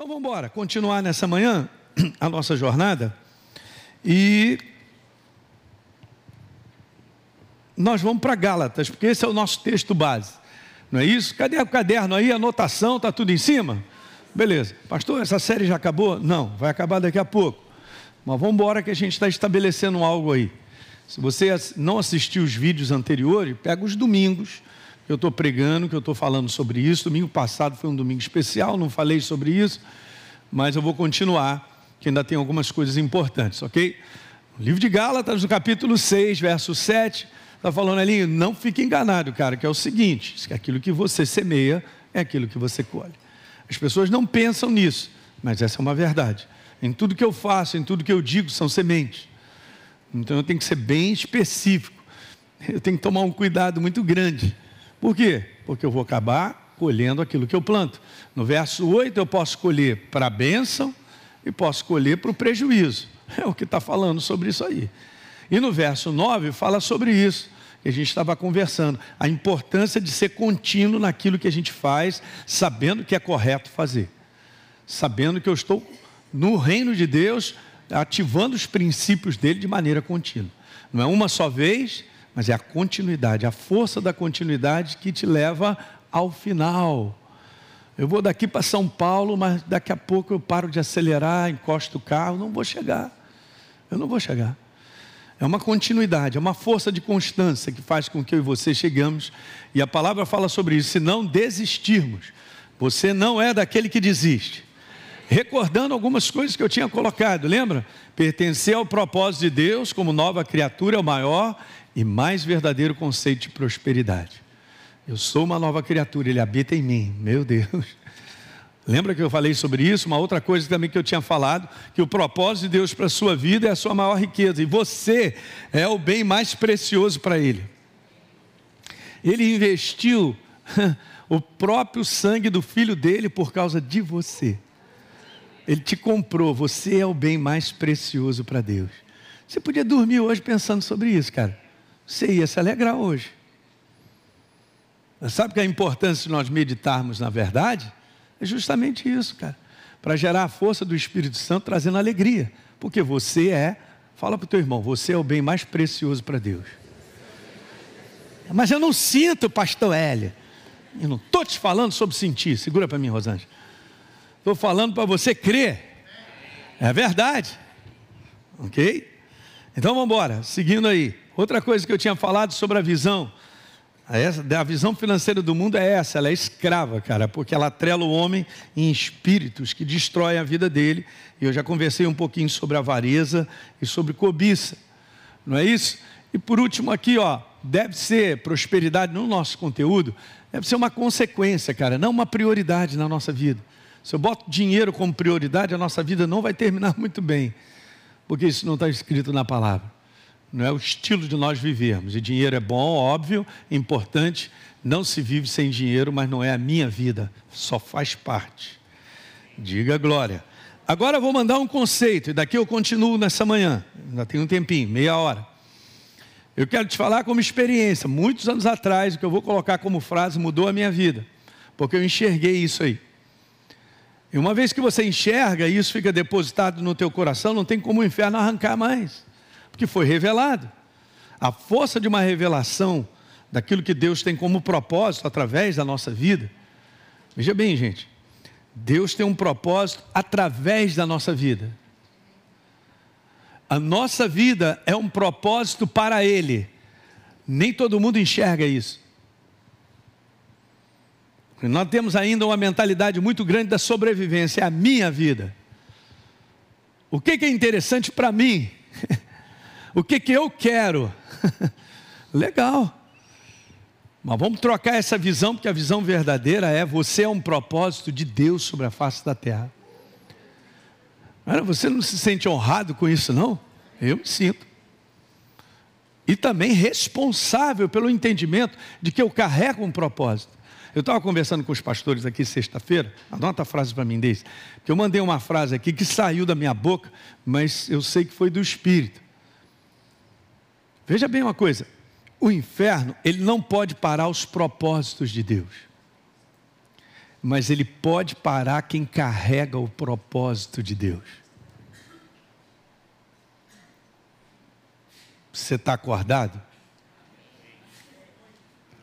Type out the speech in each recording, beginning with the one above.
Então vamos embora, continuar nessa manhã a nossa jornada e nós vamos para Gálatas, porque esse é o nosso texto base. Não é isso? Cadê o caderno aí, a anotação, está tudo em cima? Beleza. Pastor, essa série já acabou? Não, vai acabar daqui a pouco. Mas vamos embora que a gente está estabelecendo algo aí. Se você não assistiu os vídeos anteriores, pega os domingos eu estou pregando, que eu estou falando sobre isso. Domingo passado foi um domingo especial, não falei sobre isso, mas eu vou continuar, que ainda tem algumas coisas importantes, ok? O livro de Gálatas, no capítulo 6, verso 7, está falando ali, não fique enganado, cara, que é o seguinte: que aquilo que você semeia é aquilo que você colhe. As pessoas não pensam nisso, mas essa é uma verdade. Em tudo que eu faço, em tudo que eu digo, são sementes. Então eu tenho que ser bem específico. Eu tenho que tomar um cuidado muito grande. Por quê? Porque eu vou acabar colhendo aquilo que eu planto. No verso 8 eu posso colher para a bênção e posso colher para o prejuízo. É o que está falando sobre isso aí. E no verso 9 fala sobre isso, que a gente estava conversando, a importância de ser contínuo naquilo que a gente faz, sabendo que é correto fazer. Sabendo que eu estou no reino de Deus, ativando os princípios dele de maneira contínua. Não é uma só vez, mas é a continuidade, a força da continuidade que te leva ao final. Eu vou daqui para São Paulo, mas daqui a pouco eu paro de acelerar, encosto o carro, não vou chegar. Eu não vou chegar. É uma continuidade, é uma força de constância que faz com que eu e você chegamos. E a palavra fala sobre isso. Se não desistirmos, você não é daquele que desiste recordando algumas coisas que eu tinha colocado, lembra? Pertencer ao propósito de Deus como nova criatura é o maior e mais verdadeiro conceito de prosperidade. Eu sou uma nova criatura, Ele habita em mim, meu Deus. Lembra que eu falei sobre isso? Uma outra coisa também que eu tinha falado, que o propósito de Deus para a sua vida é a sua maior riqueza, e você é o bem mais precioso para Ele. Ele investiu o próprio sangue do filho dele por causa de você. Ele te comprou, você é o bem mais precioso para Deus. Você podia dormir hoje pensando sobre isso, cara. Você ia se alegrar hoje. Sabe que a importância de nós meditarmos na verdade? É justamente isso, cara. Para gerar a força do Espírito Santo trazendo alegria. Porque você é, fala para o teu irmão, você é o bem mais precioso para Deus. Mas eu não sinto, pastor Hélio. Eu não estou te falando sobre sentir. Segura para mim, Rosângela. Estou falando para você crer. É verdade. Ok? Então vamos embora, seguindo aí. Outra coisa que eu tinha falado sobre a visão. A visão financeira do mundo é essa, ela é escrava, cara, porque ela atrela o homem em espíritos que destroem a vida dele. E eu já conversei um pouquinho sobre avareza e sobre cobiça, não é isso? E por último aqui, ó, deve ser prosperidade no nosso conteúdo, deve ser uma consequência, cara, não uma prioridade na nossa vida. Se eu boto dinheiro como prioridade, a nossa vida não vai terminar muito bem, porque isso não está escrito na palavra. Não é o estilo de nós vivermos. E dinheiro é bom, óbvio, importante. Não se vive sem dinheiro, mas não é a minha vida, só faz parte. Diga glória. Agora vou mandar um conceito, e daqui eu continuo nessa manhã. Ainda tem um tempinho, meia hora. Eu quero te falar como experiência. Muitos anos atrás, o que eu vou colocar como frase mudou a minha vida, porque eu enxerguei isso aí. E uma vez que você enxerga isso fica depositado no teu coração, não tem como o inferno arrancar mais, porque foi revelado. A força de uma revelação daquilo que Deus tem como propósito através da nossa vida. Veja bem, gente, Deus tem um propósito através da nossa vida. A nossa vida é um propósito para Ele. Nem todo mundo enxerga isso. Nós temos ainda uma mentalidade muito grande da sobrevivência, é a minha vida. O que, que é interessante para mim? O que, que eu quero? Legal. Mas vamos trocar essa visão, porque a visão verdadeira é: você é um propósito de Deus sobre a face da terra. Você não se sente honrado com isso, não? Eu me sinto. E também responsável pelo entendimento de que eu carrego um propósito. Eu estava conversando com os pastores aqui sexta-feira, anota a frase para mim desse, que eu mandei uma frase aqui que saiu da minha boca, mas eu sei que foi do Espírito. Veja bem uma coisa, o inferno, ele não pode parar os propósitos de Deus. mas ele pode parar quem carrega o propósito de Deus. Você está acordado?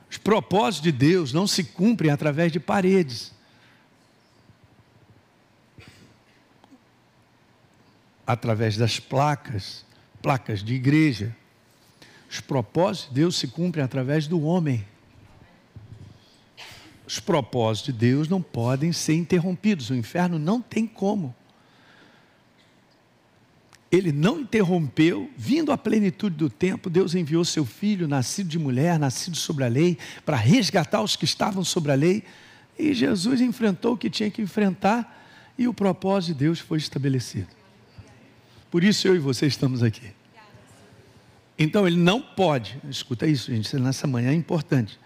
Os propósitos de Deus não se cumprem através de paredes. Através das placas, placas de igreja. Os propósitos de Deus se cumprem através do homem. Os propósitos de Deus não podem ser interrompidos. O inferno não tem como. Ele não interrompeu, vindo à plenitude do tempo, Deus enviou seu filho, nascido de mulher, nascido sobre a lei, para resgatar os que estavam sobre a lei. E Jesus enfrentou o que tinha que enfrentar e o propósito de Deus foi estabelecido. Por isso eu e você estamos aqui. Então ele não pode, escuta isso, gente, nessa manhã é importante.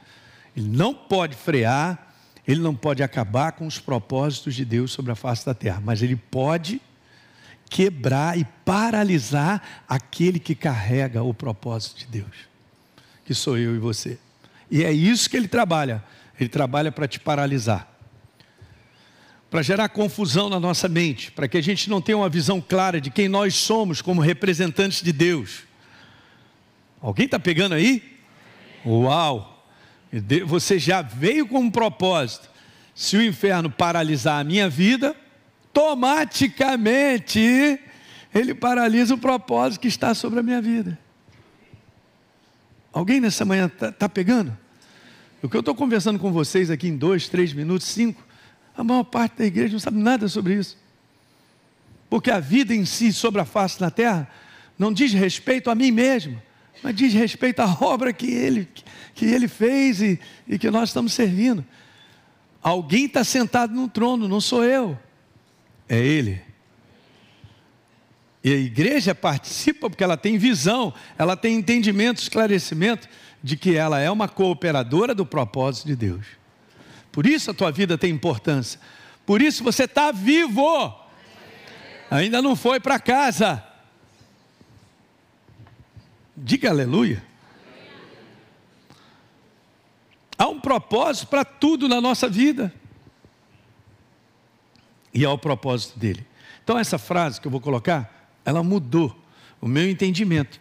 Ele não pode frear, ele não pode acabar com os propósitos de Deus sobre a face da terra, mas ele pode quebrar e paralisar aquele que carrega o propósito de Deus, que sou eu e você. E é isso que ele trabalha. Ele trabalha para te paralisar. Para gerar confusão na nossa mente, para que a gente não tenha uma visão clara de quem nós somos como representantes de Deus. Alguém está pegando aí? Uau! Você já veio com um propósito. Se o inferno paralisar a minha vida, automaticamente ele paralisa o propósito que está sobre a minha vida. Alguém nessa manhã está tá pegando? O que eu estou conversando com vocês aqui em dois, três minutos, cinco, a maior parte da igreja não sabe nada sobre isso. Porque a vida em si, sobre a face da terra, não diz respeito a mim mesmo, mas diz respeito à obra que ele, que ele fez e, e que nós estamos servindo. Alguém está sentado no trono, não sou eu, é ele. E a igreja participa porque ela tem visão, ela tem entendimento, esclarecimento de que ela é uma cooperadora do propósito de Deus. Por isso a tua vida tem importância. Por isso você está vivo. Ainda não foi para casa. Diga aleluia. Há um propósito para tudo na nossa vida. E há o propósito dele. Então, essa frase que eu vou colocar, ela mudou o meu entendimento.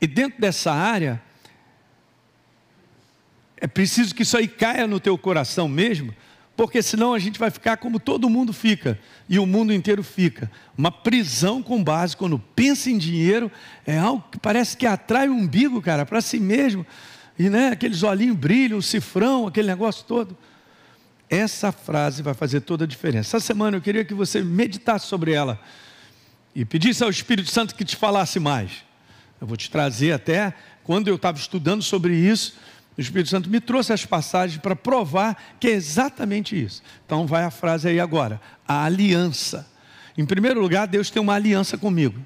E dentro dessa área, é preciso que isso aí caia no teu coração mesmo, porque senão a gente vai ficar como todo mundo fica e o mundo inteiro fica. Uma prisão com base, quando pensa em dinheiro, é algo que parece que atrai o umbigo, cara, para si mesmo e né, aqueles olhinhos brilham, o cifrão, aquele negócio todo. Essa frase vai fazer toda a diferença. Essa semana eu queria que você meditasse sobre ela e pedisse ao Espírito Santo que te falasse mais. Eu vou te trazer até quando eu estava estudando sobre isso, o Espírito Santo me trouxe as passagens para provar que é exatamente isso. Então vai a frase aí agora: a aliança. Em primeiro lugar, Deus tem uma aliança comigo.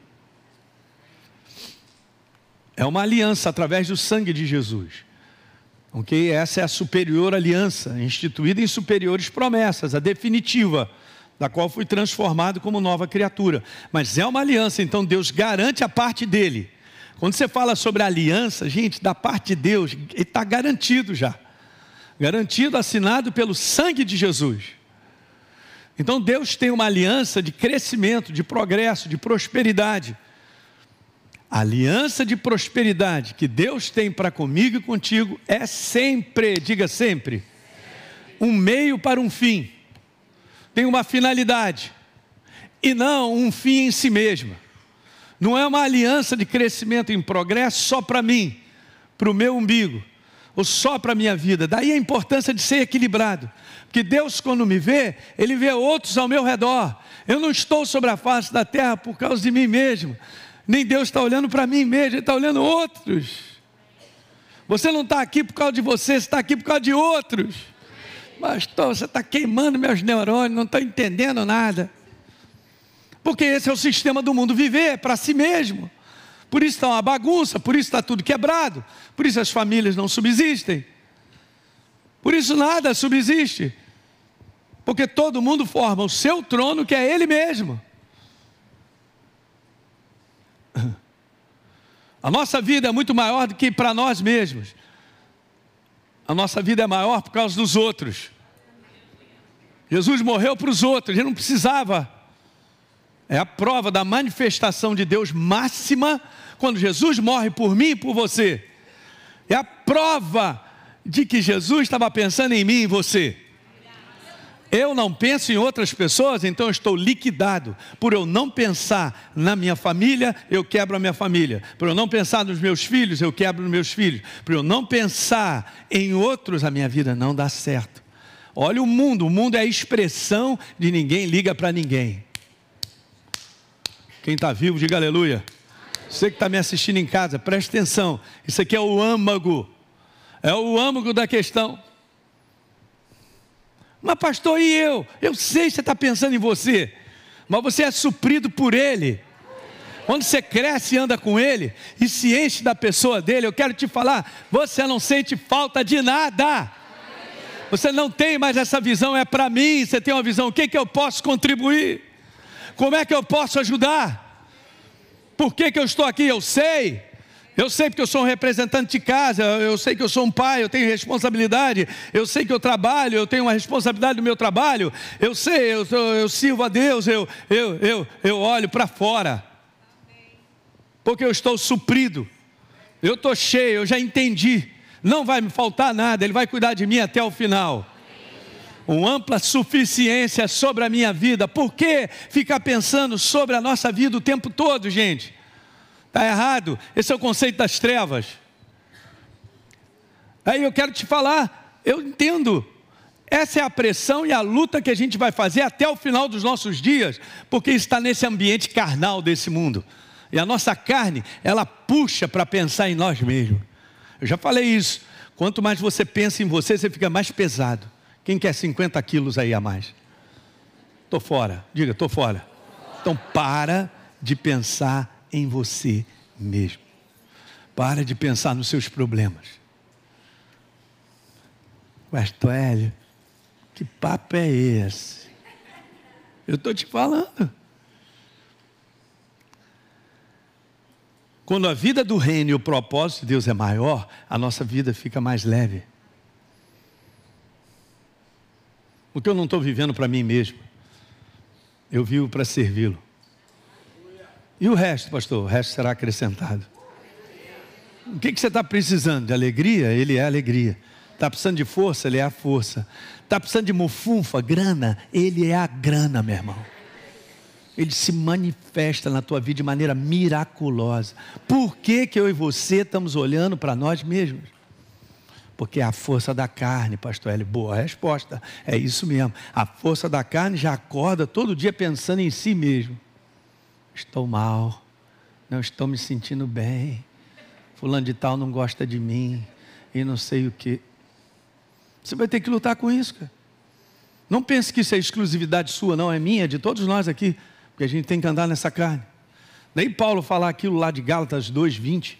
É uma aliança através do sangue de Jesus. Ok? Essa é a superior aliança, instituída em superiores promessas, a definitiva, da qual fui transformado como nova criatura. Mas é uma aliança, então Deus garante a parte dele. Quando você fala sobre aliança, gente, da parte de Deus, está garantido já. Garantido, assinado pelo sangue de Jesus. Então Deus tem uma aliança de crescimento, de progresso, de prosperidade. A aliança de prosperidade que Deus tem para comigo e contigo é sempre, diga sempre, um meio para um fim. Tem uma finalidade e não um fim em si mesma. Não é uma aliança de crescimento em progresso só para mim, para o meu umbigo, ou só para a minha vida. Daí a importância de ser equilibrado. Porque Deus, quando me vê, Ele vê outros ao meu redor. Eu não estou sobre a face da terra por causa de mim mesmo nem Deus está olhando para mim mesmo, Ele está olhando outros. Você não está aqui por causa de você, você está aqui por causa de outros. Pastor, você está queimando meus neurônios, não estou entendendo nada. Porque esse é o sistema do mundo viver, é para si mesmo. Por isso está uma bagunça, por isso está tudo quebrado, por isso as famílias não subsistem. Por isso nada subsiste. Porque todo mundo forma o seu trono, que é ele mesmo. A nossa vida é muito maior do que para nós mesmos. A nossa vida é maior por causa dos outros. Jesus morreu para os outros, ele não precisava. É a prova da manifestação de Deus máxima quando Jesus morre por mim e por você. É a prova de que Jesus estava pensando em mim e você. Eu não penso em outras pessoas, então eu estou liquidado. Por eu não pensar na minha família, eu quebro a minha família. Por eu não pensar nos meus filhos, eu quebro os meus filhos. Por eu não pensar em outros, a minha vida não dá certo. Olha o mundo, o mundo é a expressão de ninguém liga para ninguém. Quem está vivo, diga aleluia. Você que está me assistindo em casa, preste atenção. Isso aqui é o âmago. É o âmago da questão. Mas, pastor, e eu? Eu sei que você está pensando em você, mas você é suprido por Ele. Quando você cresce e anda com Ele e se enche da pessoa dele, eu quero te falar, você não sente falta de nada. Você não tem mais essa visão, é para mim. Você tem uma visão, o que, que eu posso contribuir? Como é que eu posso ajudar? Por que, que eu estou aqui? Eu sei. Eu sei porque eu sou um representante de casa, eu sei que eu sou um pai, eu tenho responsabilidade, eu sei que eu trabalho, eu tenho uma responsabilidade do meu trabalho, eu sei, eu, eu sirvo a Deus, eu, eu, eu, eu olho para fora, porque eu estou suprido, eu estou cheio, eu já entendi, não vai me faltar nada, Ele vai cuidar de mim até o final. Uma ampla suficiência sobre a minha vida, por que ficar pensando sobre a nossa vida o tempo todo, gente? Está errado. Esse é o conceito das trevas. Aí eu quero te falar, eu entendo. Essa é a pressão e a luta que a gente vai fazer até o final dos nossos dias, porque está nesse ambiente carnal desse mundo. E a nossa carne, ela puxa para pensar em nós mesmos. Eu já falei isso. Quanto mais você pensa em você, você fica mais pesado. Quem quer 50 quilos aí a mais? Estou fora. Diga, estou fora. Então para de pensar em você mesmo. Para de pensar nos seus problemas. Pastor Hélio, que papo é esse? Eu estou te falando. Quando a vida do reino e o propósito de Deus é maior, a nossa vida fica mais leve. Porque eu não estou vivendo para mim mesmo, eu vivo para servi-lo. E o resto, pastor? O resto será acrescentado. O que, que você está precisando? De alegria? Ele é alegria. Está precisando de força? Ele é a força. Está precisando de mufunfa, grana? Ele é a grana, meu irmão. Ele se manifesta na tua vida de maneira miraculosa. Por que, que eu e você estamos olhando para nós mesmos? Porque a força da carne, pastor L. Boa resposta. É isso mesmo. A força da carne já acorda todo dia pensando em si mesmo estou mal, não estou me sentindo bem, fulano de tal não gosta de mim, e não sei o que. Você vai ter que lutar com isso, cara. Não pense que isso é exclusividade sua, não, é minha, é de todos nós aqui, porque a gente tem que andar nessa carne. Nem Paulo falar aquilo lá de Gálatas 2:20.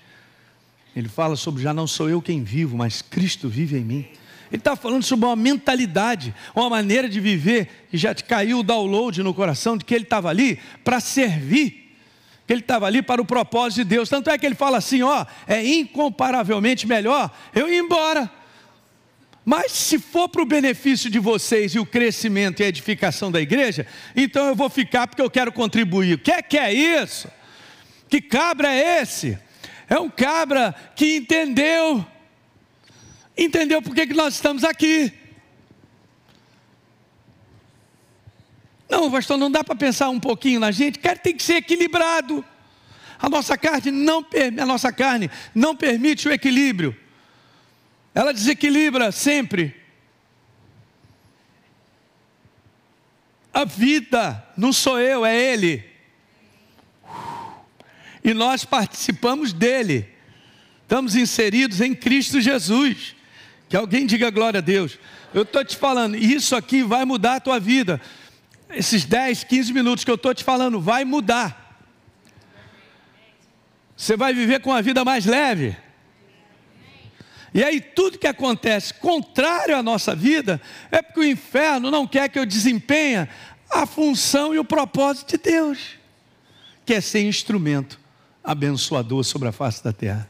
Ele fala sobre já não sou eu quem vivo, mas Cristo vive em mim. Ele está falando sobre uma mentalidade, uma maneira de viver, e já te caiu o download no coração de que ele estava ali para servir, que ele estava ali para o propósito de Deus. Tanto é que ele fala assim: ó, é incomparavelmente melhor eu ir embora. Mas se for para o benefício de vocês e o crescimento e a edificação da igreja, então eu vou ficar porque eu quero contribuir. O que é que é isso? Que cabra é esse? É um cabra que entendeu entendeu por que, que nós estamos aqui. Não, pastor, não dá para pensar um pouquinho na gente, quer tem que ser equilibrado. A nossa carne não a nossa carne não permite o equilíbrio. Ela desequilibra sempre. A vida não sou eu, é ele. E nós participamos dele. Estamos inseridos em Cristo Jesus. Que alguém diga glória a Deus. Eu estou te falando, isso aqui vai mudar a tua vida. Esses 10, 15 minutos que eu estou te falando, vai mudar. Você vai viver com a vida mais leve. E aí tudo que acontece contrário à nossa vida é porque o inferno não quer que eu desempenhe a função e o propósito de Deus, que é ser instrumento abençoador sobre a face da terra.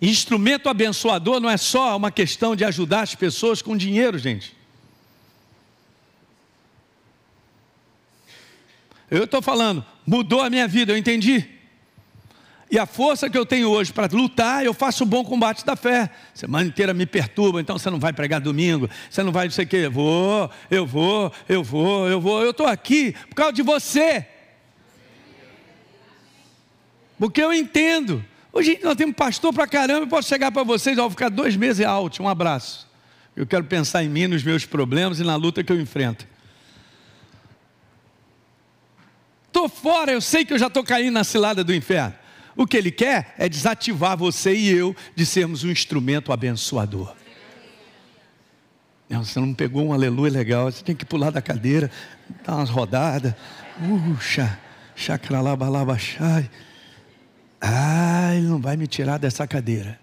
Instrumento abençoador não é só uma questão de ajudar as pessoas com dinheiro, gente. Eu estou falando, mudou a minha vida, eu entendi. E a força que eu tenho hoje para lutar, eu faço o bom combate da fé. Semana inteira me perturba, então você não vai pregar domingo, você não vai não sei o quê. Vou, eu vou, eu vou, eu vou. Eu estou aqui por causa de você. Porque eu entendo. Hoje nós temos pastor para caramba, eu posso chegar para vocês, vou ficar dois meses alto, um abraço. Eu quero pensar em mim, nos meus problemas e na luta que eu enfrento. Estou fora, eu sei que eu já estou caindo na cilada do inferno. O que ele quer é desativar você e eu de sermos um instrumento abençoador. Não, você não pegou um aleluia legal, você tem que pular da cadeira, dar umas rodadas. Puxa, chacralabalabachai. Ah, ele não vai me tirar dessa cadeira.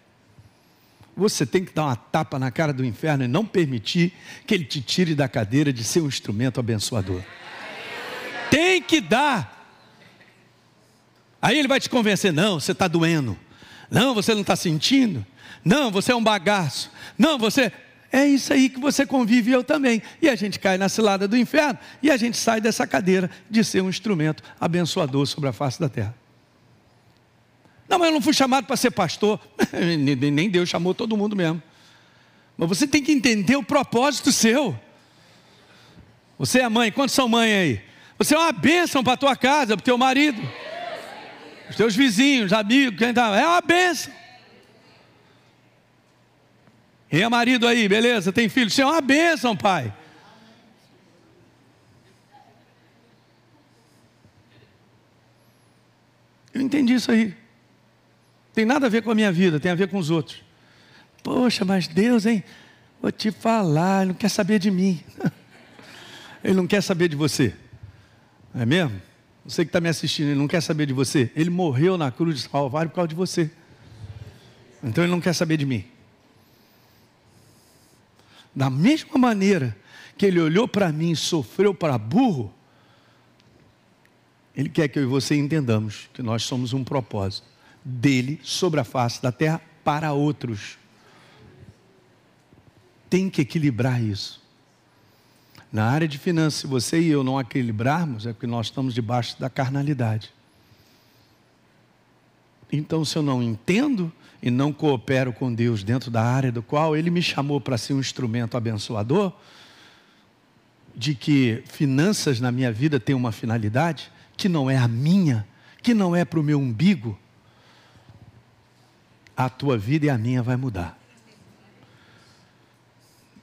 Você tem que dar uma tapa na cara do inferno e não permitir que ele te tire da cadeira de ser um instrumento abençoador. Tem que dar. Aí ele vai te convencer: não, você está doendo. Não, você não está sentindo. Não, você é um bagaço. Não, você. É isso aí que você convive eu também. E a gente cai na cilada do inferno e a gente sai dessa cadeira de ser um instrumento abençoador sobre a face da terra. Não, mas eu não fui chamado para ser pastor. Nem Deus chamou todo mundo mesmo. Mas você tem que entender o propósito seu. Você é mãe, quantos são mãe aí? Você é uma bênção para a tua casa, para o teu marido os teus vizinhos, amigos, quem tá, é uma benção. E é marido aí, beleza? Tem filho? Isso é uma bênção, pai. Eu entendi isso aí. Tem nada a ver com a minha vida, tem a ver com os outros. Poxa, mas Deus, hein? Vou te falar, Ele não quer saber de mim. Ele não quer saber de você. Não é mesmo? Você que está me assistindo, ele não quer saber de você. Ele morreu na cruz de Calvário por causa de você. Então ele não quer saber de mim. Da mesma maneira que ele olhou para mim e sofreu para burro, ele quer que eu e você entendamos que nós somos um propósito dele sobre a face da terra para outros. Tem que equilibrar isso. Na área de finanças, se você e eu não equilibrarmos, é porque nós estamos debaixo da carnalidade. Então, se eu não entendo e não coopero com Deus dentro da área do qual Ele me chamou para ser um instrumento abençoador, de que finanças na minha vida têm uma finalidade que não é a minha, que não é para o meu umbigo, a tua vida e a minha vai mudar.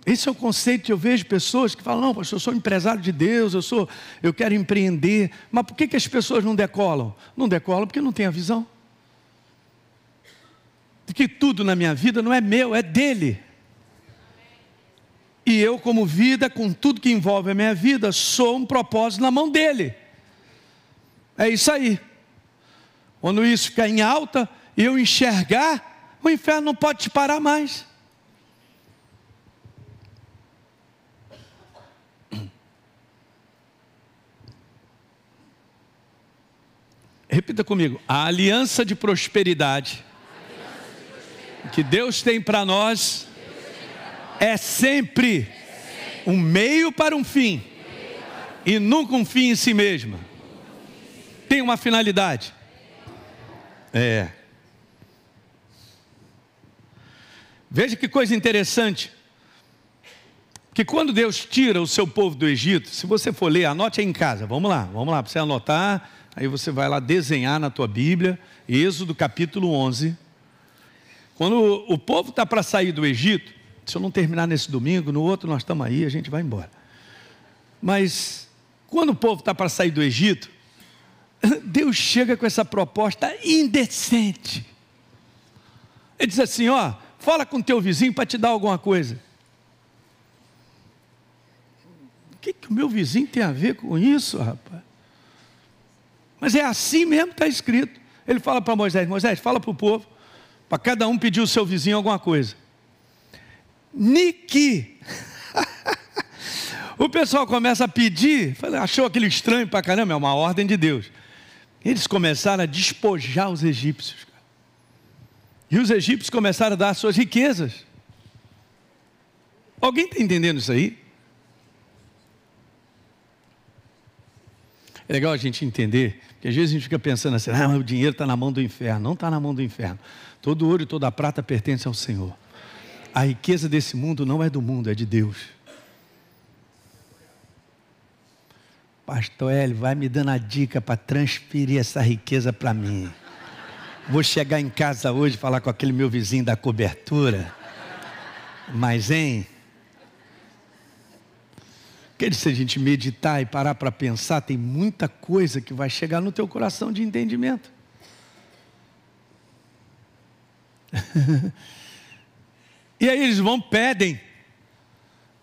Esse é o conceito que eu vejo pessoas que falam: não, pastor, eu sou empresário de Deus, eu sou, eu quero empreender. Mas por que, que as pessoas não decolam? Não decolam porque não têm a visão. Porque tudo na minha vida não é meu, é dele. E eu, como vida, com tudo que envolve a minha vida, sou um propósito na mão dele. É isso aí. Quando isso ficar em alta e eu enxergar, o inferno não pode te parar mais. Repita comigo: a aliança de prosperidade que Deus tem para nós é sempre um meio para um fim e nunca um fim em si mesma. Tem uma finalidade. É. Veja que coisa interessante. Que quando Deus tira o seu povo do Egito, se você for ler, anote aí em casa. Vamos lá, vamos lá para você anotar Aí você vai lá desenhar na tua Bíblia, Êxodo capítulo 11. Quando o povo está para sair do Egito, se eu não terminar nesse domingo, no outro nós estamos aí, a gente vai embora. Mas quando o povo está para sair do Egito, Deus chega com essa proposta indecente. Ele diz assim: ó, fala com teu vizinho para te dar alguma coisa. O que, que o meu vizinho tem a ver com isso, rapaz? Mas é assim mesmo que está escrito. Ele fala para Moisés: Moisés, fala para o povo, para cada um pedir o seu vizinho alguma coisa. Niki. o pessoal começa a pedir, achou aquele estranho para caramba, é uma ordem de Deus. Eles começaram a despojar os egípcios. E os egípcios começaram a dar suas riquezas. Alguém está entendendo isso aí? É legal a gente entender, que às vezes a gente fica pensando assim, ah, o dinheiro está na mão do inferno. Não está na mão do inferno. Todo ouro e toda prata pertence ao Senhor. A riqueza desse mundo não é do mundo, é de Deus. Pastor Hélio, vai me dando a dica para transferir essa riqueza para mim. Vou chegar em casa hoje falar com aquele meu vizinho da cobertura. Mas, hein? Quer dizer, se a gente meditar e parar para pensar, tem muita coisa que vai chegar no teu coração de entendimento. e aí eles vão, pedem,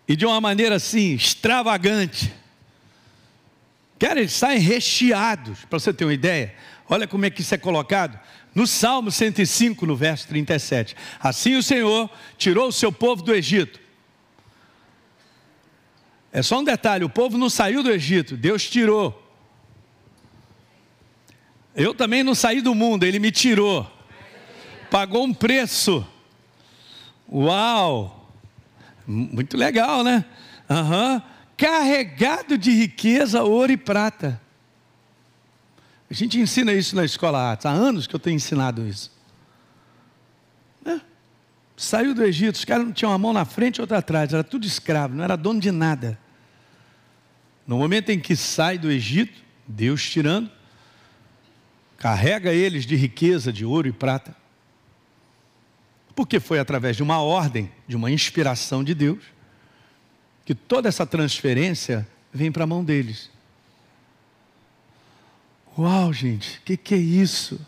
e de uma maneira assim, extravagante. Quer eles saem recheados, para você ter uma ideia. Olha como é que isso é colocado. No Salmo 105, no verso 37. Assim o Senhor tirou o seu povo do Egito é só um detalhe: o povo não saiu do Egito, Deus tirou. Eu também não saí do mundo, Ele me tirou. Pagou um preço. Uau! Muito legal, né? Uhum. Carregado de riqueza, ouro e prata. A gente ensina isso na escola. Há anos que eu tenho ensinado isso. É. Saiu do Egito, os caras não tinham uma mão na frente e outra atrás, era tudo escravo, não era dono de nada. No momento em que sai do Egito, Deus tirando, carrega eles de riqueza, de ouro e prata. Porque foi através de uma ordem, de uma inspiração de Deus, que toda essa transferência vem para a mão deles. Uau, gente, o que, que é isso?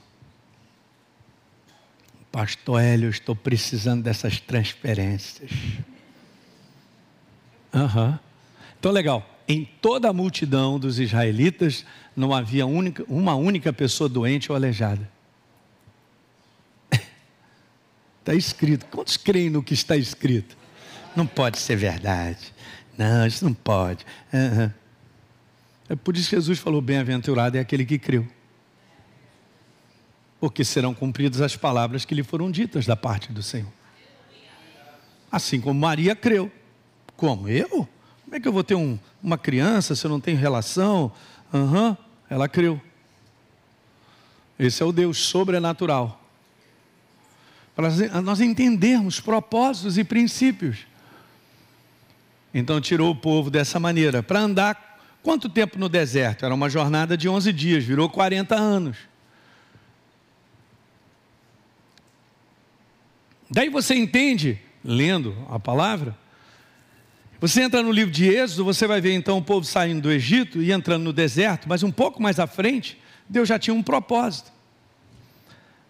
Pastor Hélio, eu estou precisando dessas transferências. Uhum. Então, legal em toda a multidão dos israelitas não havia única, uma única pessoa doente ou aleijada. Está escrito. Quantos creem no que está escrito? Não pode ser verdade. Não, isso não pode. Uhum. É por isso que Jesus falou: bem-aventurado é aquele que creu. Porque serão cumpridas as palavras que lhe foram ditas da parte do Senhor. Assim como Maria creu. Como? Eu? Como é que eu vou ter um, uma criança se eu não tenho relação? Uhum, ela creu. Esse é o Deus sobrenatural. Para nós entendermos propósitos e princípios. Então tirou o povo dessa maneira. Para andar quanto tempo no deserto? Era uma jornada de 11 dias, virou 40 anos. Daí você entende, lendo a palavra, você entra no livro de Êxodo, você vai ver então o povo saindo do Egito e entrando no deserto, mas um pouco mais à frente, Deus já tinha um propósito.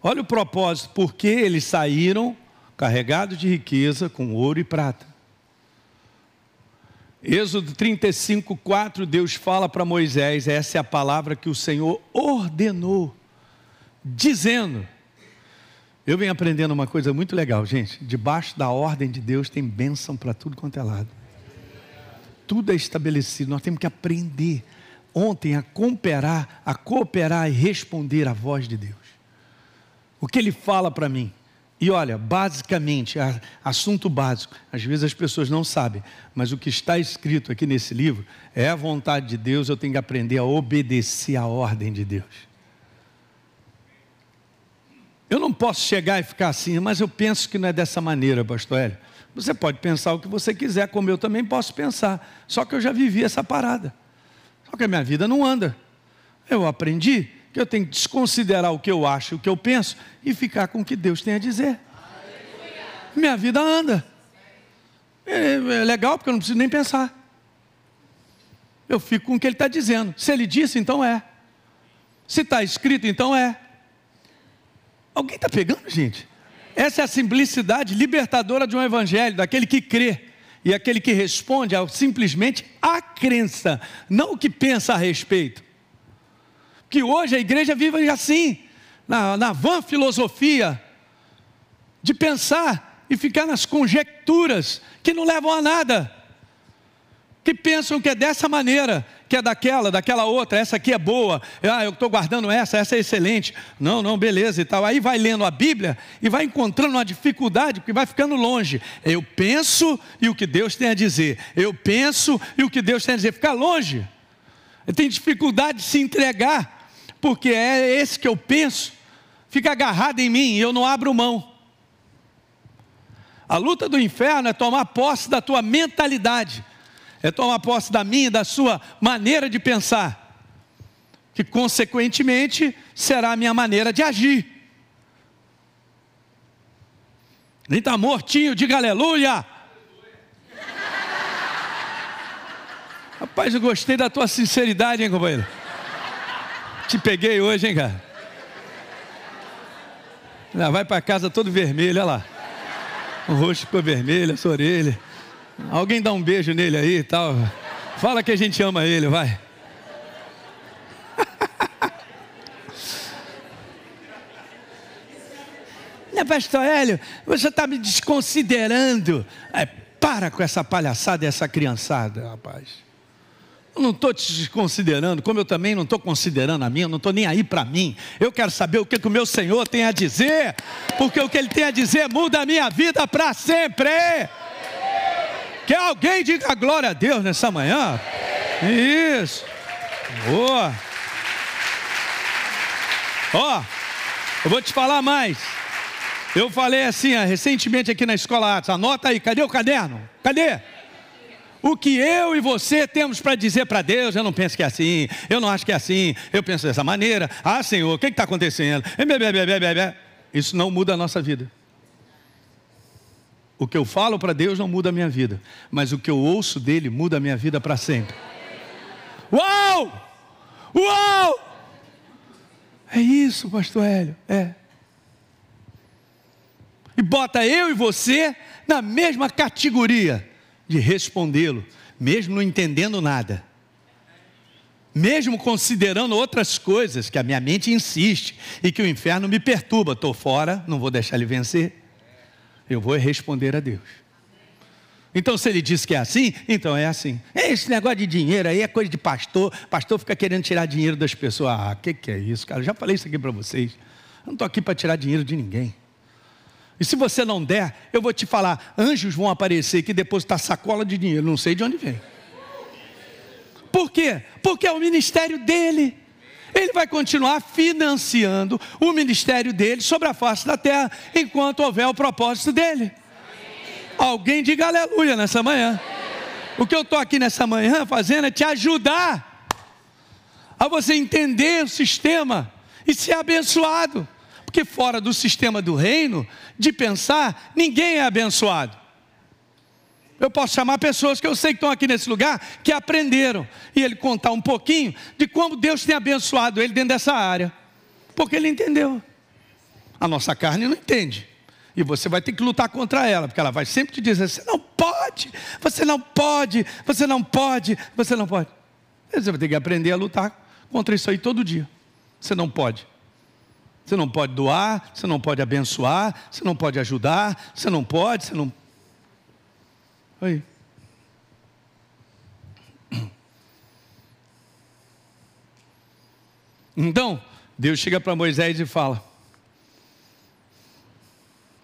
Olha o propósito, porque eles saíram carregados de riqueza com ouro e prata. Êxodo 35, 4, Deus fala para Moisés, essa é a palavra que o Senhor ordenou, dizendo. Eu venho aprendendo uma coisa muito legal, gente. Debaixo da ordem de Deus tem bênção para tudo quanto é lado tudo é estabelecido, nós temos que aprender ontem a cooperar, a cooperar e responder à voz de Deus. O que ele fala para mim? E olha, basicamente, assunto básico, às vezes as pessoas não sabem, mas o que está escrito aqui nesse livro é a vontade de Deus, eu tenho que aprender a obedecer à ordem de Deus. Eu não posso chegar e ficar assim, mas eu penso que não é dessa maneira, pastor Hélio. Você pode pensar o que você quiser, como eu também posso pensar. Só que eu já vivi essa parada. Só que a minha vida não anda. Eu aprendi que eu tenho que desconsiderar o que eu acho, o que eu penso e ficar com o que Deus tem a dizer. Minha vida anda. É, é legal porque eu não preciso nem pensar. Eu fico com o que ele está dizendo. Se ele disse, então é. Se está escrito, então é. Alguém está pegando, gente? Essa é a simplicidade libertadora de um evangelho, daquele que crê e aquele que responde ao simplesmente a crença, não o que pensa a respeito. Que hoje a igreja vive assim, na, na vã filosofia, de pensar e ficar nas conjecturas que não levam a nada, que pensam que é dessa maneira, que é daquela, daquela outra, essa aqui é boa, ah, eu estou guardando essa, essa é excelente. Não, não, beleza e tal. Aí vai lendo a Bíblia e vai encontrando uma dificuldade, porque vai ficando longe. Eu penso e o que Deus tem a dizer. Eu penso e o que Deus tem a dizer. Fica longe. Tem dificuldade de se entregar, porque é esse que eu penso, fica agarrado em mim e eu não abro mão. A luta do inferno é tomar posse da tua mentalidade, é tomar posse da minha, da sua maneira de pensar, que consequentemente será a minha maneira de agir. Nem está mortinho, diga aleluia. Rapaz, eu gostei da tua sinceridade, hein, companheiro? Te peguei hoje, hein, cara? Já vai para casa todo vermelho, olha lá. O rosto ficou vermelho, essa orelha. Alguém dá um beijo nele aí e tal. Fala que a gente ama ele, vai. Né, pastor Hélio, você está me desconsiderando. É, para com essa palhaçada e essa criançada, rapaz. Eu não estou te desconsiderando, como eu também não estou considerando a eu não estou nem aí para mim. Eu quero saber o que, que o meu Senhor tem a dizer, porque o que Ele tem a dizer muda a minha vida para sempre. Que alguém diga glória a Deus nessa manhã. Isso. Boa. Ó, eu vou te falar mais. Eu falei assim, ó, recentemente aqui na escola Atos, anota aí, cadê o caderno? Cadê? O que eu e você temos para dizer para Deus, eu não penso que é assim, eu não acho que é assim, eu penso dessa maneira. Ah, Senhor, o que está acontecendo? Isso não muda a nossa vida. O que eu falo para Deus não muda a minha vida, mas o que eu ouço dele muda a minha vida para sempre. Uau! Uau! É isso, pastor Hélio, é. E bota eu e você na mesma categoria de respondê-lo, mesmo não entendendo nada, mesmo considerando outras coisas que a minha mente insiste e que o inferno me perturba. Estou fora, não vou deixar ele vencer. Eu vou responder a Deus. Então, se ele diz que é assim, então é assim. Esse negócio de dinheiro aí é coisa de pastor. Pastor fica querendo tirar dinheiro das pessoas. Ah, o que, que é isso, cara? Eu já falei isso aqui para vocês. Eu não estou aqui para tirar dinheiro de ninguém. E se você não der, eu vou te falar: anjos vão aparecer que depositar sacola de dinheiro, não sei de onde vem. Por quê? Porque é o ministério dele. Ele vai continuar financiando o ministério dele sobre a face da terra, enquanto houver o propósito dele. Alguém diga aleluia nessa manhã. O que eu estou aqui nessa manhã fazendo é te ajudar a você entender o sistema e ser abençoado. Porque fora do sistema do reino, de pensar, ninguém é abençoado. Eu posso chamar pessoas que eu sei que estão aqui nesse lugar, que aprenderam, e ele contar um pouquinho de como Deus tem abençoado ele dentro dessa área, porque ele entendeu. A nossa carne não entende, e você vai ter que lutar contra ela, porque ela vai sempre te dizer: você não pode, você não pode, você não pode, você não pode. Você vai ter que aprender a lutar contra isso aí todo dia. Você não pode. Você não pode doar, você não pode abençoar, você não pode ajudar, você não pode, você não. Aí. Então, Deus chega para Moisés e fala: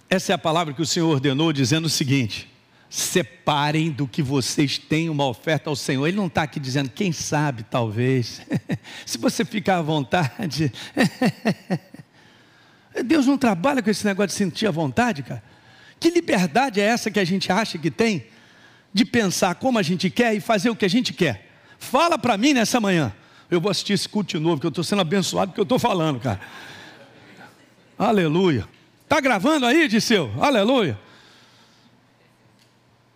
Essa é a palavra que o Senhor ordenou, dizendo o seguinte: separem do que vocês têm uma oferta ao Senhor. Ele não está aqui dizendo, quem sabe, talvez. Se você ficar à vontade. Deus não trabalha com esse negócio de sentir a vontade, cara. Que liberdade é essa que a gente acha que tem de pensar como a gente quer e fazer o que a gente quer? Fala para mim nessa manhã. Eu vou assistir esse culto de novo, que eu estou sendo abençoado porque eu estou falando, cara. Aleluia. Está gravando aí, Disseu? Aleluia.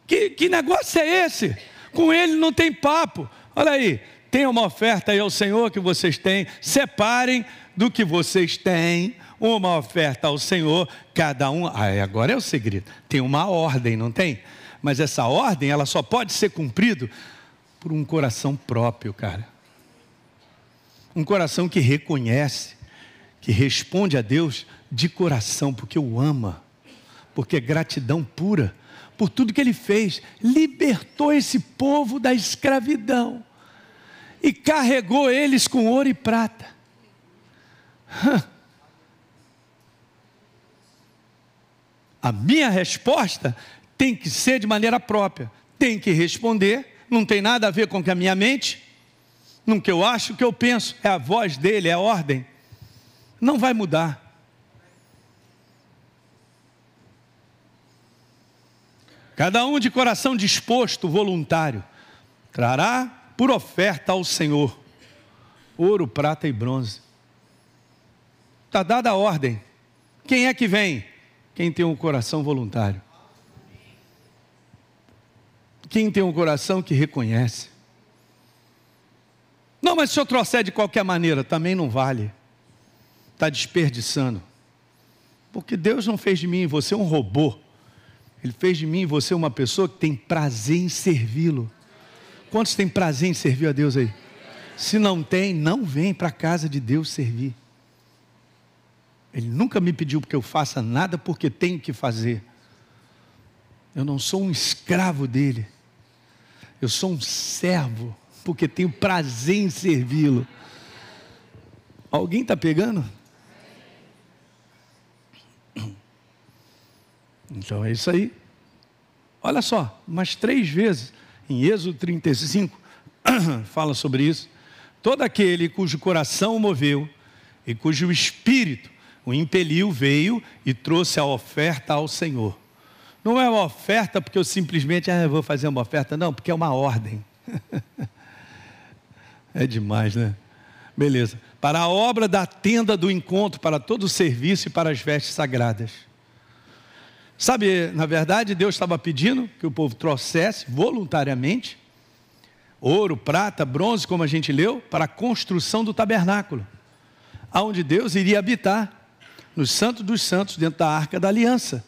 Que, que negócio é esse? Com ele não tem papo. Olha aí, tem uma oferta aí ao Senhor que vocês têm. Separem do que vocês têm uma oferta ao Senhor, cada um. Ah, agora é o segredo. Tem uma ordem, não tem? Mas essa ordem, ela só pode ser cumprida por um coração próprio, cara. Um coração que reconhece, que responde a Deus de coração, porque o ama, porque é gratidão pura por tudo que ele fez, libertou esse povo da escravidão. e carregou eles com ouro e prata. A minha resposta tem que ser de maneira própria, tem que responder, não tem nada a ver com a minha mente, no que eu acho, o que eu penso, é a voz dele, é a ordem. Não vai mudar. Cada um de coração disposto, voluntário, trará por oferta ao Senhor ouro, prata e bronze. Está dada a ordem. Quem é que vem? Quem tem um coração voluntário. Quem tem um coração que reconhece. Não, mas se eu trouxer de qualquer maneira, também não vale. Está desperdiçando. Porque Deus não fez de mim e você um robô. Ele fez de mim e você uma pessoa que tem prazer em servi-lo. Quantos têm prazer em servir a Deus aí? Se não tem, não vem para a casa de Deus servir. Ele nunca me pediu que eu faça nada porque tenho que fazer. Eu não sou um escravo dele. Eu sou um servo porque tenho prazer em servi-lo. Alguém está pegando? Então é isso aí. Olha só, mas três vezes, em Êxodo 35, fala sobre isso. Todo aquele cujo coração moveu e cujo espírito o impeliu, veio e trouxe a oferta ao Senhor. Não é uma oferta porque eu simplesmente ah, eu vou fazer uma oferta, não, porque é uma ordem. é demais, né? Beleza. Para a obra da tenda do encontro, para todo o serviço e para as vestes sagradas. Sabe, na verdade, Deus estava pedindo que o povo trouxesse voluntariamente ouro, prata, bronze, como a gente leu, para a construção do tabernáculo, aonde Deus iria habitar, nos santos dos santos, dentro da arca da aliança.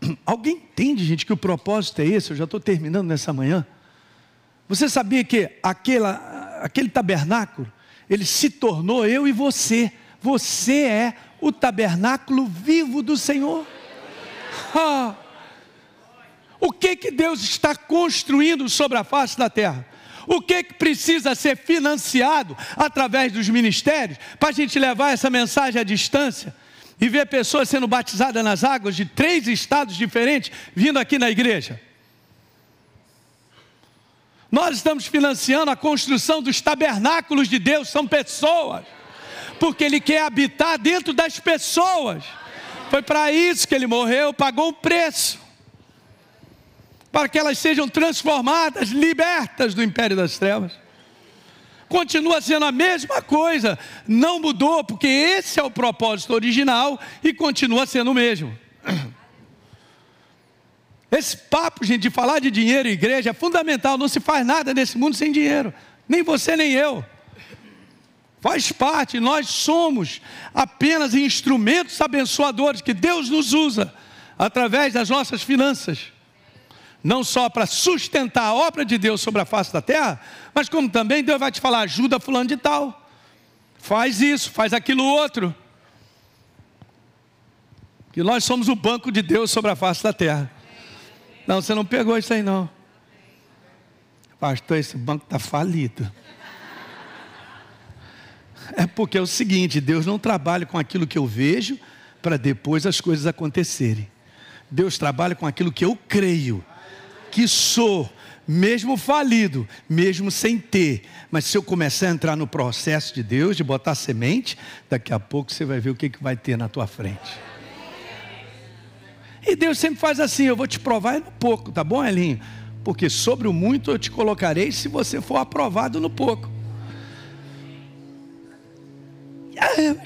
Alguém entende, gente, que o propósito é esse? Eu já estou terminando nessa manhã. Você sabia que aquela, aquele tabernáculo, ele se tornou eu e você. Você é o tabernáculo vivo do Senhor. Ah, o que que Deus está construindo sobre a face da terra? O que, que precisa ser financiado através dos ministérios para a gente levar essa mensagem à distância e ver pessoas sendo batizadas nas águas de três estados diferentes vindo aqui na igreja? Nós estamos financiando a construção dos tabernáculos de Deus, são pessoas, porque Ele quer habitar dentro das pessoas. Foi para isso que ele morreu, pagou o preço. Para que elas sejam transformadas, libertas do império das trevas. Continua sendo a mesma coisa, não mudou, porque esse é o propósito original e continua sendo o mesmo. Esse papo, gente, de falar de dinheiro e igreja é fundamental. Não se faz nada nesse mundo sem dinheiro. Nem você, nem eu faz parte, nós somos apenas instrumentos abençoadores que Deus nos usa através das nossas finanças. Não só para sustentar a obra de Deus sobre a face da terra, mas como também Deus vai te falar: ajuda fulano de tal, faz isso, faz aquilo outro. Que nós somos o banco de Deus sobre a face da terra. Não, você não pegou isso aí não. Pastor, esse banco está falido. É porque é o seguinte: Deus não trabalha com aquilo que eu vejo para depois as coisas acontecerem. Deus trabalha com aquilo que eu creio, que sou, mesmo falido, mesmo sem ter. Mas se eu começar a entrar no processo de Deus, de botar semente, daqui a pouco você vai ver o que, que vai ter na tua frente. E Deus sempre faz assim: eu vou te provar no pouco, tá bom, Elinho? Porque sobre o muito eu te colocarei se você for aprovado no pouco. Ah, eu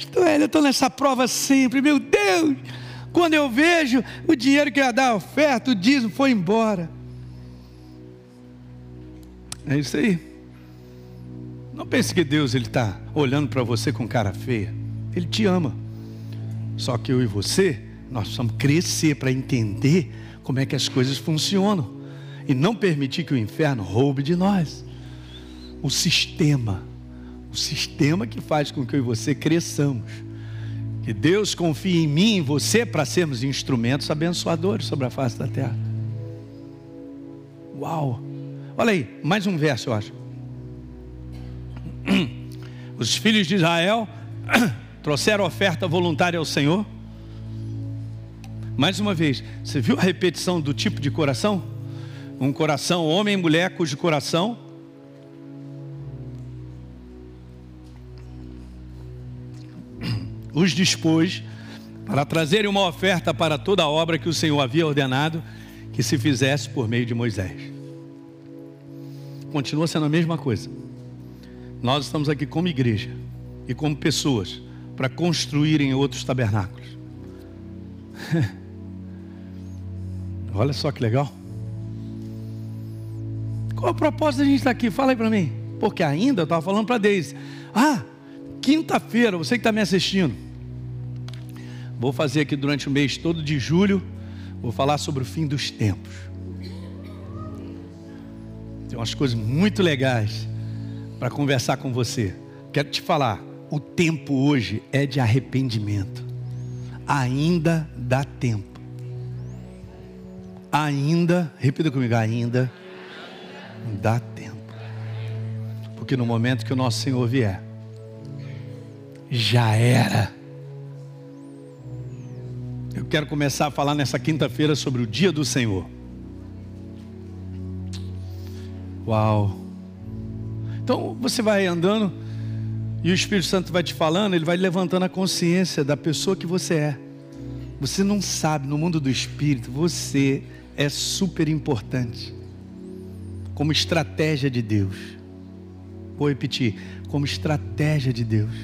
estou nessa prova sempre, meu Deus. Quando eu vejo o dinheiro que ia dar a oferta, o dízimo foi embora. É isso aí. Não pense que Deus ele está olhando para você com cara feia. Ele te ama. Só que eu e você, nós precisamos crescer para entender como é que as coisas funcionam e não permitir que o inferno roube de nós. O sistema o sistema que faz com que eu e você cresçamos. Que Deus confie em mim e em você para sermos instrumentos abençoadores sobre a face da terra. Uau! Olha aí, mais um verso, eu acho. Os filhos de Israel trouxeram oferta voluntária ao Senhor. Mais uma vez, você viu a repetição do tipo de coração? Um coração homem e mulher cujo coração os dispôs para trazerem uma oferta para toda a obra que o Senhor havia ordenado que se fizesse por meio de Moisés. Continua sendo a mesma coisa. Nós estamos aqui como igreja e como pessoas para construírem outros tabernáculos. Olha só que legal. Qual a propósito da gente estar aqui? Fala aí para mim. Porque ainda eu estava falando para Deise. Ah, quinta-feira, você que está me assistindo. Vou fazer aqui durante o mês todo de julho. Vou falar sobre o fim dos tempos. Tem umas coisas muito legais para conversar com você. Quero te falar, o tempo hoje é de arrependimento. Ainda dá tempo. Ainda, repita comigo, ainda dá tempo. Porque no momento que o nosso Senhor vier, já era. Eu quero começar a falar nessa quinta-feira sobre o dia do Senhor. Uau! Então você vai andando e o Espírito Santo vai te falando, ele vai levantando a consciência da pessoa que você é. Você não sabe, no mundo do Espírito, você é super importante como estratégia de Deus. Vou repetir, como estratégia de Deus.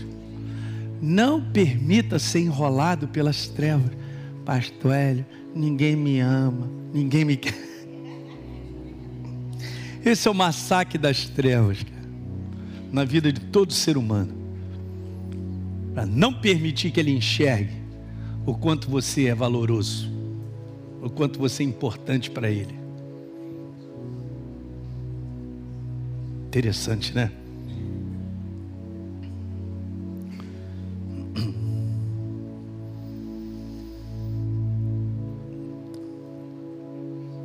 Não permita ser enrolado pelas trevas. Pastor Hélio, ninguém me ama, ninguém me quer. Esse é o massacre das trevas, na vida de todo ser humano. Para não permitir que ele enxergue o quanto você é valoroso, o quanto você é importante para ele. Interessante, né?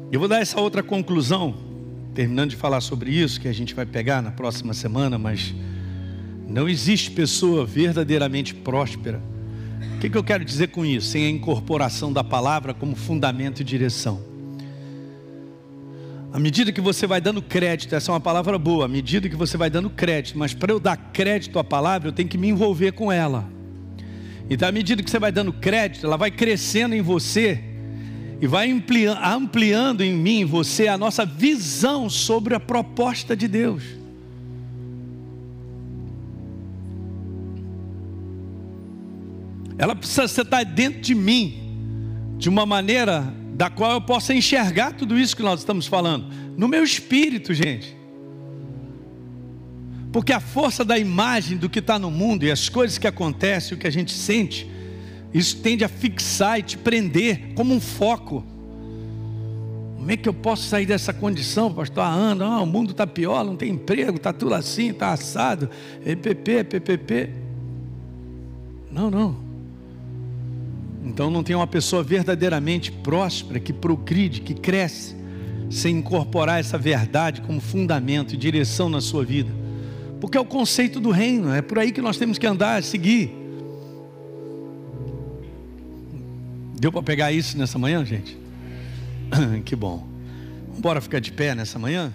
Eu vou dar essa outra conclusão, terminando de falar sobre isso, que a gente vai pegar na próxima semana, mas não existe pessoa verdadeiramente próspera. O que, que eu quero dizer com isso? Sem a incorporação da palavra como fundamento e direção. À medida que você vai dando crédito, essa é uma palavra boa, à medida que você vai dando crédito, mas para eu dar crédito à palavra, eu tenho que me envolver com ela. Então, à medida que você vai dando crédito, ela vai crescendo em você e vai ampliando em mim, você, a nossa visão sobre a proposta de Deus. Ela precisa estar dentro de mim, de uma maneira da qual eu possa enxergar tudo isso que nós estamos falando, no meu espírito, gente. Porque a força da imagem do que está no mundo e as coisas que acontecem, o que a gente sente, isso tende a fixar e te prender como um foco. Como é que eu posso sair dessa condição, pastor? Ah, Ana, ah, o mundo está pior, não tem emprego, está tudo assim, está assado, EPP, PPP. Não, não. Então não tem uma pessoa verdadeiramente próspera, que progride, que cresce, sem incorporar essa verdade como fundamento e direção na sua vida. Porque é o conceito do reino, é por aí que nós temos que andar, seguir. Deu para pegar isso nessa manhã, gente? que bom. Bora ficar de pé nessa manhã?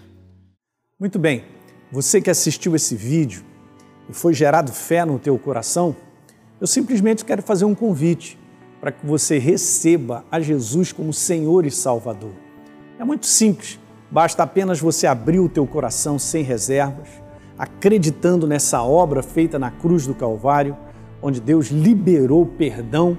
Muito bem. Você que assistiu esse vídeo e foi gerado fé no teu coração, eu simplesmente quero fazer um convite para que você receba a Jesus como Senhor e Salvador. É muito simples, basta apenas você abrir o teu coração sem reservas, acreditando nessa obra feita na cruz do Calvário, onde Deus liberou perdão